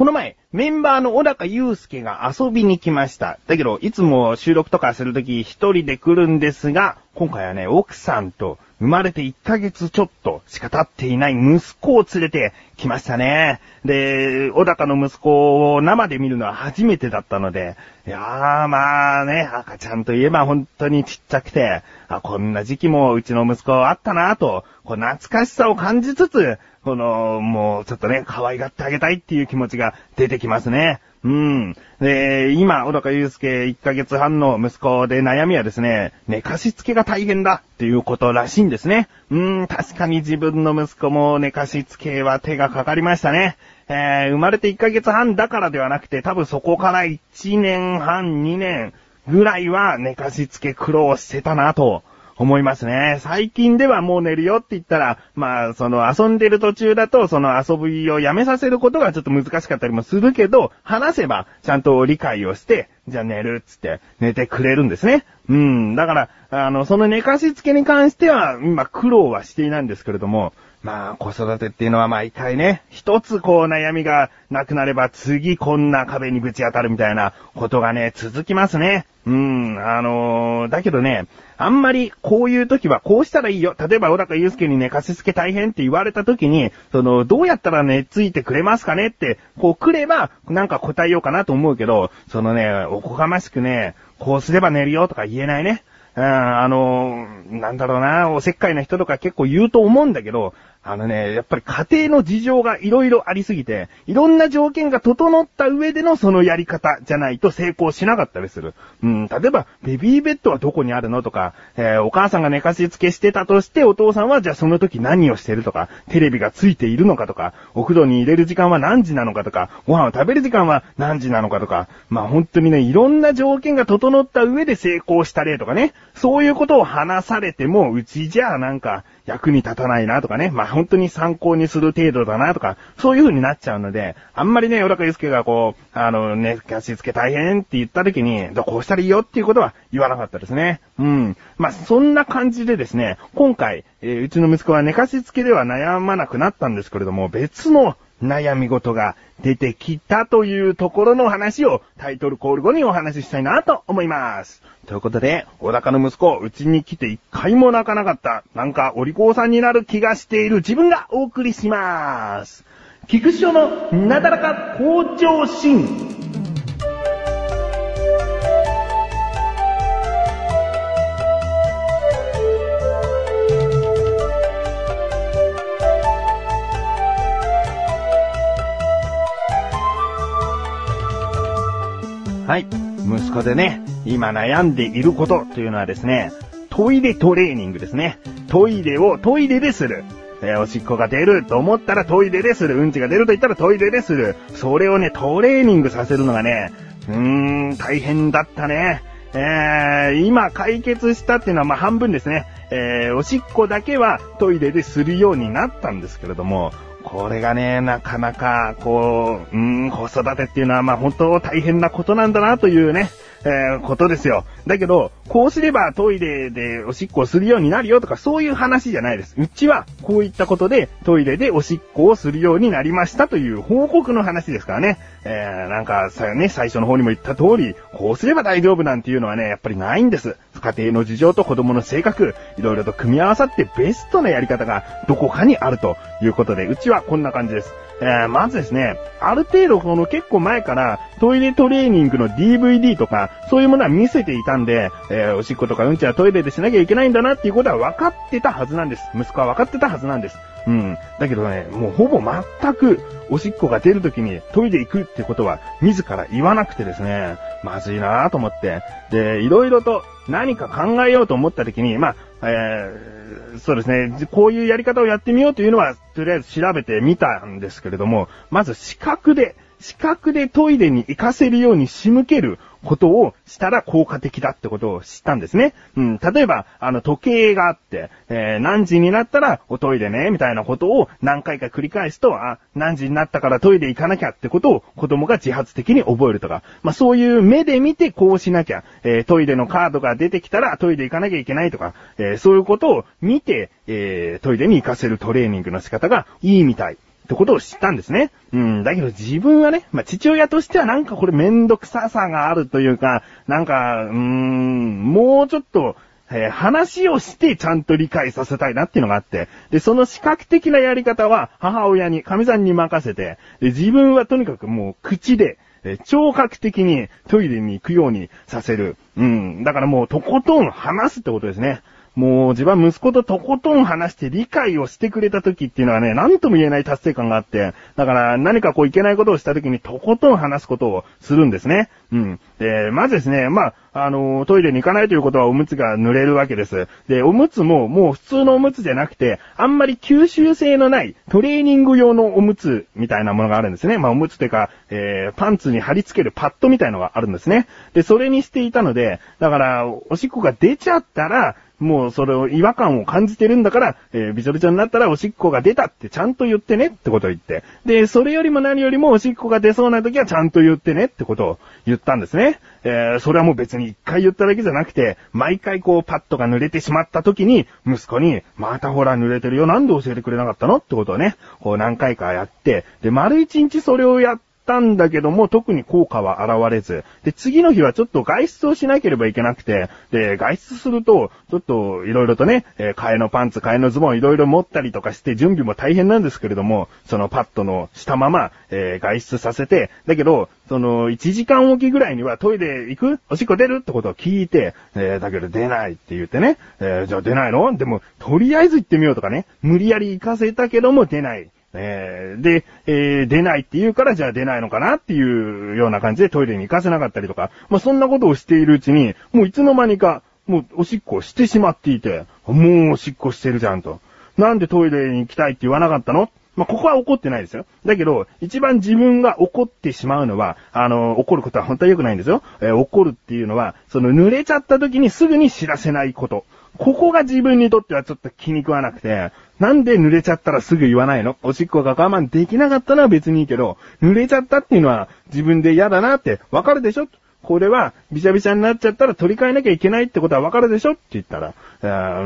この前、メンバーの小高祐介が遊びに来ました。だけど、いつも収録とかするとき一人で来るんですが、今回はね、奥さんと生まれて1ヶ月ちょっとしか経っていない息子を連れてきましたね。で、小高の息子を生で見るのは初めてだったので、いやーまあね、赤ちゃんといえば本当にちっちゃくて、あ、こんな時期もうちの息子あったなと、こう懐かしさを感じつつ、この、もうちょっとね、可愛がってあげたいっていう気持ちが出てきますね。うん。で、今、小高祐介1ヶ月半の息子で悩みはですね、寝かしつけが大変だっていうことらしいんですね。うん、確かに自分の息子も寝かしつけは手がかかりましたね。えー、生まれて1ヶ月半だからではなくて、多分そこから1年半、2年ぐらいは寝かしつけ苦労してたなと思いますね。最近ではもう寝るよって言ったら、まあ、その遊んでる途中だと、その遊びをやめさせることがちょっと難しかったりもするけど、話せばちゃんと理解をして、じゃあ寝るっつって寝てくれるんですね。うん。だから、あの、その寝かしつけに関しては、今苦労はしていないんですけれども、まあ、子育てっていうのは毎回ね、一つこう悩みがなくなれば次こんな壁にぶち当たるみたいなことがね、続きますね。うん、あのー、だけどね、あんまりこういう時はこうしたらいいよ。例えば小高祐介に寝かしつけ大変って言われた時に、その、どうやったら寝ついてくれますかねって、こう来れば、なんか答えようかなと思うけど、そのね、おこがましくね、こうすれば寝るよとか言えないね。うん、あの、なんだろうな、おせっかいな人とか結構言うと思うんだけど、あのね、やっぱり家庭の事情がいろいろありすぎて、いろんな条件が整った上でのそのやり方じゃないと成功しなかったりする。うん、例えば、ベビーベッドはどこにあるのとか、えー、お母さんが寝かしつけしてたとして、お父さんはじゃあその時何をしてるとか、テレビがついているのかとか、お風呂に入れる時間は何時なのかとか、ご飯を食べる時間は何時なのかとか、まあ本当にね、いろんな条件が整った上で成功した例とかね、そういうことを話されても、うちじゃあなんか、役に立たないなとかね、まあ、本当に参考にする程度だなとか、そういう風になっちゃうので、あんまりね、小高祐介がこう、あの、ね、貸し付け大変って言った時に、どこうしたらいいよっていうことは言わなかったですね。うん。まあ、そんな感じでですね、今回、えー、うちの息子は寝かしつけでは悩まなくなったんですけれども、別の悩み事が出てきたというところの話をタイトルコール後にお話ししたいなと思います。ということで、小高の息子、うちに来て一回も泣かなかった、なんかお利口さんになる気がしている自分がお送りします。菊師匠のなだらか向上心。はい。息子でね、今悩んでいることというのはですね、トイレトレーニングですね。トイレをトイレでする。え、おしっこが出ると思ったらトイレでする。うんちが出ると言ったらトイレでする。それをね、トレーニングさせるのがね、うーん、大変だったね。えー、今解決したっていうのはまあ半分ですね。えー、おしっこだけはトイレでするようになったんですけれども、これがね、なかなか、こう、うん、子育てっていうのは、まあ本当大変なことなんだなというね、えー、ことですよ。だけど、こうすればトイレでおしっこをするようになるよとかそういう話じゃないです。うちはこういったことでトイレでおしっこをするようになりましたという報告の話ですからね。えー、なんかさ、ね、最初の方にも言った通り、こうすれば大丈夫なんていうのはね、やっぱりないんです。家庭の事情と子供の性格、いろいろと組み合わさってベストなやり方がどこかにあるということで、うちはこんな感じです。えー、まずですね、ある程度この結構前からトイレトレーニングの DVD とか、そういうものは見せていたんで、えー、おしっことかうんちはトイレでしなきゃいけないんだなっていうことは分かってたはずなんです。息子は分かってたはずなんです。うん。だけどね、もうほぼ全くおしっこが出るときにトイレ行くってことは自ら言わなくてですね、まずいなぁと思って。で、いろいろと何か考えようと思ったときに、まあ、えー、そうですね、こういうやり方をやってみようというのは、とりあえず調べてみたんですけれども、まず視覚で、視覚でトイレに行かせるように仕向けることをしたら効果的だってことを知ったんですね。うん、例えば、あの、時計があって、えー、何時になったらおトイレね、みたいなことを何回か繰り返すと、あ、何時になったからトイレ行かなきゃってことを子供が自発的に覚えるとか、まあ、そういう目で見てこうしなきゃ、えー、トイレのカードが出てきたらトイレ行かなきゃいけないとか、えー、そういうことを見て、えトイレに行かせるトレーニングの仕方がいいみたい。ってことを知ったんですね。うん、だけど自分はね、まあ、父親としてはなんかこれめんどくささがあるというか、なんか、うーん、もうちょっと、えー、話をしてちゃんと理解させたいなっていうのがあって、で、その視覚的なやり方は母親に、神さんに任せて、で、自分はとにかくもう口で、えー、聴覚的にトイレに行くようにさせる。うん。だからもうとことん話すってことですね。もう自分は息子ととことん話して理解をしてくれた時っていうのはね、なんとも言えない達成感があって、だから何かこういけないことをした時にとことん話すことをするんですね。うん。で、まずですね、まあ、あの、トイレに行かないということはおむつが濡れるわけです。で、おむつももう普通のおむつじゃなくて、あんまり吸収性のないトレーニング用のおむつみたいなものがあるんですね。まあ、おむつというか、えー、パンツに貼り付けるパッドみたいのがあるんですね。で、それにしていたので、だから、おしっこが出ちゃったら、もうそれを違和感を感じてるんだから、えー、びちょびちょになったらおしっこが出たってちゃんと言ってねってことを言って。で、それよりも何よりもおしっこが出そうな時はちゃんと言ってねってことを言ったんですね。えー、それはもう別に一回言っただけじゃなくて、毎回こうパッドが濡れてしまった時に、息子に、またほら濡れてるよ、なんで教えてくれなかったのってことをね、こう何回かやって、で、丸一日それをやってったんだけども、特に効果は現れず。で、次の日はちょっと外出をしなければいけなくて、で、外出すると、ちょっといろいろとね、えー、替えのパンツ、替えのズボンいろいろ持ったりとかして準備も大変なんですけれども、そのパッドのしたまま、えー、外出させて、だけど、その、1時間おきぐらいにはトイレ行く？おしっこ出る？ってことを聞いて、えー、だけど出ないって言ってね、えー、じゃあ出ないの？でも、とりあえず行ってみようとかね、無理やり行かせたけども出ない。えー、で、えー、出ないって言うからじゃあ出ないのかなっていうような感じでトイレに行かせなかったりとか、まあ、そんなことをしているうちに、もういつの間にか、もうおしっこしてしまっていて、もうおしっこしてるじゃんと。なんでトイレに行きたいって言わなかったの？まあ、ここは怒ってないですよ。だけど、一番自分が怒ってしまうのは、あの、怒ることは本当は良くないんですよ。えー、怒るっていうのは、その濡れちゃった時にすぐに知らせないこと。ここが自分にとってはちょっと気に食わなくて、なんで濡れちゃったらすぐ言わないの？おしっこが我慢できなかったのは別にいいけど、濡れちゃったっていうのは自分で嫌だなってわかるでしょ？これは、びちゃびちゃになっちゃったら取り替えなきゃいけないってことはわかるでしょ？って言ったら、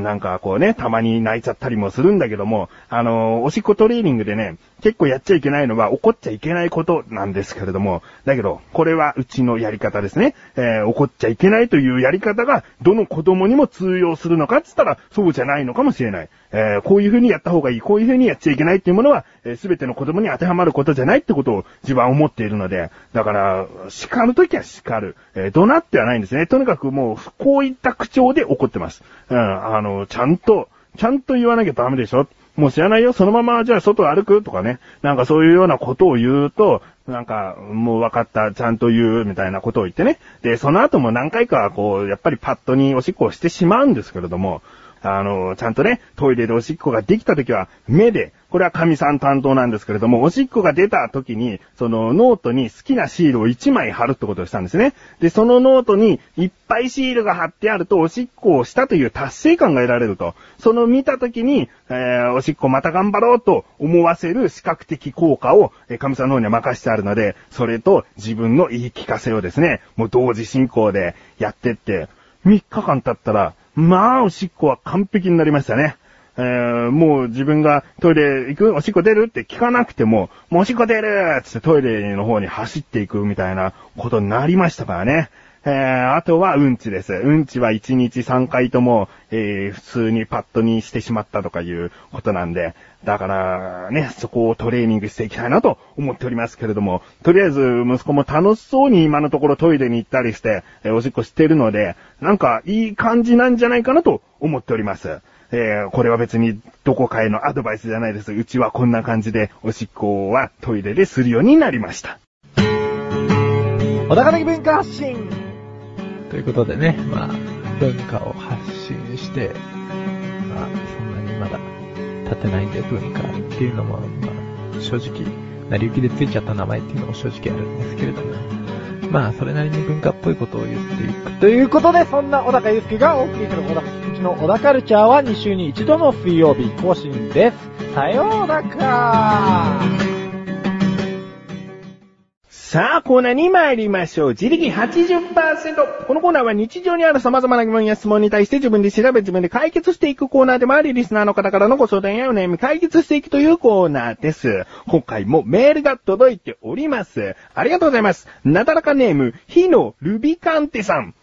なんかこうね、たまに泣いちゃったりもするんだけども、あのー、おしっこトレーニングでね、結構やっちゃいけないのは怒っちゃいけないことなんですけれども、だけど、これはうちのやり方ですね。えー、怒っちゃいけないというやり方が、どの子供にも通用するのかって言ったら、そうじゃないのかもしれない。えー、こういう風にやった方がいい、こういう風にやっちゃいけないっていうものは、す、え、べ、ての子供に当てはまることじゃないってことを自分は思っているので、だから、叱るときは叱る。えー、怒鳴ってはないんですね。とにかくもう、こういった口調で怒ってます。うん、あの、ちゃんと、ちゃんと言わなきゃダメでしょもう知らないよ、そのままじゃあ外歩く？とかね。なんかそういうようなことを言うと、なんか、もう分かった、ちゃんと言う、みたいなことを言ってね。で、その後も何回か、こう、やっぱりパッドにおしっこをしてしまうんですけれども、あの、ちゃんとね、トイレでおしっこができた時は、目で、これはカミさん担当なんですけれども、おしっこが出た時に、そのノートに好きなシールを1枚貼るってことをしたんですね。で、そのノートにいっぱいシールが貼ってあると、おしっこをしたという達成感が得られると。その見た時に、えー、おしっこまた頑張ろうと思わせる視覚的効果を、えー、カミさんの方には任してあるので、それと自分の言い聞かせをですね、もう同時進行でやってって、3日間経ったら、まあ、おしっこは完璧になりましたね。えー、もう自分がトイレ行くおしっこ出るって聞かなくても、もうおしっこ出るつってトイレの方に走っていくみたいなことになりましたからね。えー、あとはうんちです。うんちは1日3回とも、えー、普通にパッドにしてしまったとかいうことなんで、だから、ね、そこをトレーニングしていきたいなと思っておりますけれども、とりあえず息子も楽しそうに今のところトイレに行ったりして、えー、おしっこしてるので、なんかいい感じなんじゃないかなと思っております。えー、これは別にどこかへのアドバイスじゃないです。うちはこんな感じでおしっこはトイレでするようになりました。小高的文化発信ということでね、まあ、文化を発信して、まあ、そんなにまだ立てないんで文化っていうのも、まあ、正直、成り行きでついちゃった名前っていうのも正直あるんですけれども、まあ、それなりに文化っぽいことを言っていく。ということで、そんな小高祐介がお送りする小高、うちの小高カルチャーは2週に1度の水曜日更新です。さようならさあ、コーナーに参りましょう。自力80%。このコーナーは日常にある様々な疑問や質問に対して自分で調べ自分で解決していくコーナーでもあり、リスナーの方からのご相談やお悩み解決していくというコーナーです。今回もメールが届いております。ありがとうございます。なだらかネーム、火のルビカンテさん。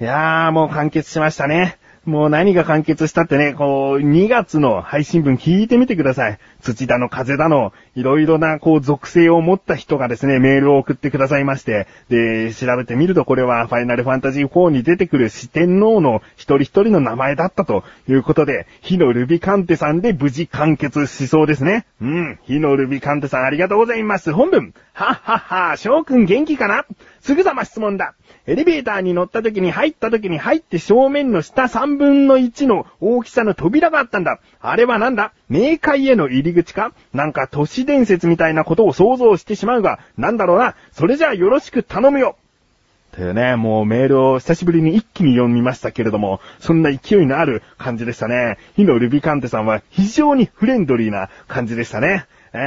いやー、もう完結しましたね。もう何が完結したってね、こう、2月の配信分聞いてみてください。土だの風だの、いろいろな、こう、属性を持った人がですね、メールを送ってくださいまして、で、調べてみるとこれは、ファイナルファンタジー4に出てくる四天王の一人一人の名前だったということで、火のルビカンテさんで無事完結しそうですね。うん、火のルビカンテさんありがとうございます。本文、はっはっは、翔くん元気かな？すぐさま質問だ。エレベーターに乗った時に入った時に入って正面の下3分の1の大きさの扉があったんだ。あれはなんだ？冥界への入り口か？なんか都市伝説みたいなことを想像してしまうが、なんだろうな？それじゃあよろしく頼むよ。というね、もうメールを久しぶりに一気に読みましたけれども、そんな勢いのある感じでしたね。火のルビカンテさんは非常にフレンドリーな感じでしたね。え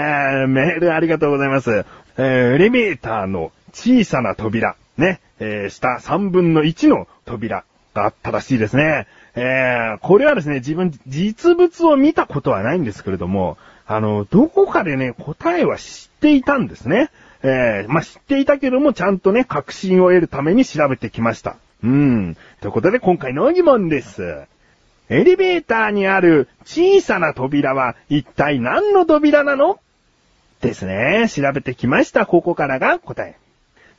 ー、メールありがとうございます。えー、エレベーターの小さな扉。ね、えー、下3分の1の扉があったらしいですね。えー、これはですね、自分、実物を見たことはないんですけれども、あの、どこかでね、答えは知っていたんですね。えー、まあ、知っていたけども、ちゃんとね、確信を得るために調べてきました。うん。ということで、今回の疑問です。エレベーターにある小さな扉は一体何の扉なの？ですね。調べてきました。ここからが答え。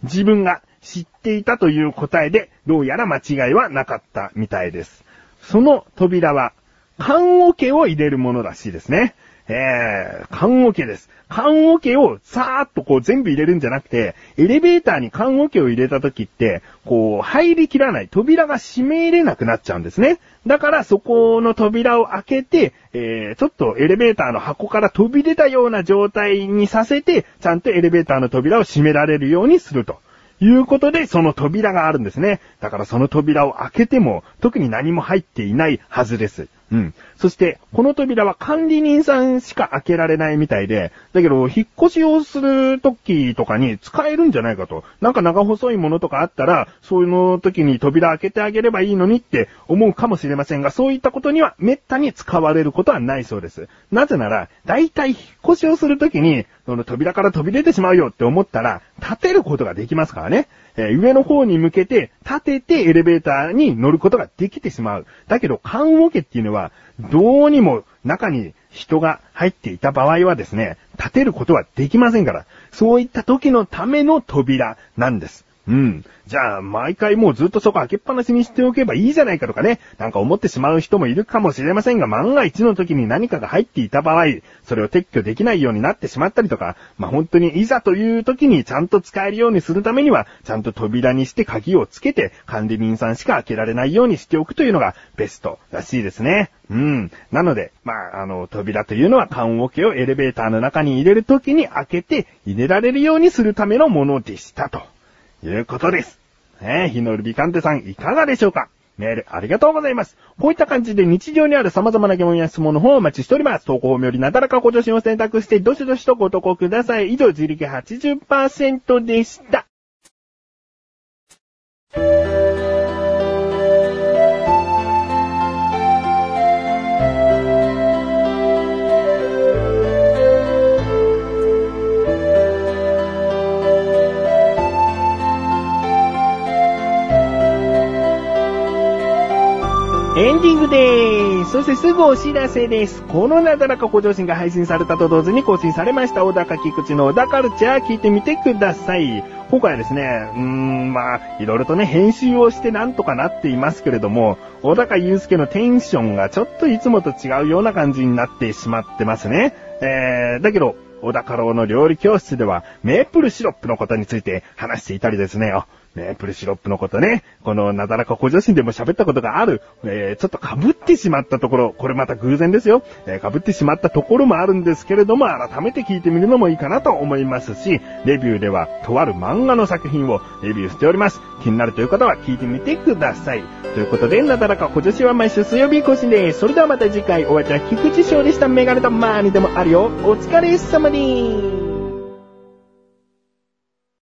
自分が知っていたという答えで、どうやら間違いはなかったみたいです。その扉は、缶桶を入れるものらしいですね。えー、缶桶です。缶桶をさーっとこう全部入れるんじゃなくて、エレベーターに缶桶を入れた時って、こう入りきらない、扉が閉めれなくなっちゃうんですね。だからそこの扉を開けて、えー、ちょっとエレベーターの箱から飛び出たような状態にさせて、ちゃんとエレベーターの扉を閉められるようにすると。いうことで、その扉があるんですね。だからその扉を開けても、特に何も入っていないはずです。うん。そして、この扉は管理人さんしか開けられないみたいで、だけど、引っ越しをする時とかに使えるんじゃないかと。なんか長細いものとかあったら、そういうの時に扉開けてあげればいいのにって思うかもしれませんが、そういったことには滅多に使われることはないそうです。なぜなら、大体引っ越しをする時に、その扉から飛び出てしまうよって思ったら、立てることができますからね。えー、上の方に向けて立ててエレベーターに乗ることができてしまう。だけど、缶オケっていうのは、どうにも中に人が入っていた場合はですね、立てることはできませんから、そういった時のための扉なんです。うん。じゃあ、毎回もうずっとそこ開けっぱなしにしておけばいいじゃないかとかね、なんか思ってしまう人もいるかもしれませんが、万が一の時に何かが入っていた場合、それを撤去できないようになってしまったりとか、まあ、本当にいざという時にちゃんと使えるようにするためには、ちゃんと扉にして鍵をつけて、管理人さんしか開けられないようにしておくというのがベストらしいですね。うん。なので、まあ、あの、扉というのは缶桶をエレベーターの中に入れるときに開けて入れられるようにするためのものでしたと。いうことです。ねえ、日のルビカンテさんいかがでしょうか？メールありがとうございます。こういった感じで日常にある様々な疑問や質問の方をお待ちしております。投稿をよりなだらかご助身を選択して、どしどしとご投稿ください。以上、自力80%でした。エンディングでーす。そしてすぐお知らせです。このなだらか向上心が配信されたと同時に更新されました小高菊池の小田カルチャー聞いてみてください。今回はですね、うーん、まあ、いろいろとね、編集をしてなんとかなっていますけれども、小高祐介のテンションがちょっといつもと違うような感じになってしまってますね。えー、だけど、小高郎の料理教室では、メープルシロップのことについて話していたりですね、メープルシロップのことね、このなだらか小女子でも喋ったことがある、えー、ちょっと被ってしまったところ、これまた偶然ですよ、えー、被ってしまったところもあるんですけれども、改めて聞いてみるのもいいかなと思いますし、レビューでは、とある漫画の作品をレビューしております。気になるという方は聞いてみてください。ということで、なだらか小女子は毎週水曜日更新です。それではまた次回、お会いいた菊池翔でした。メガネとマーニでもあるよ。お疲れ様です。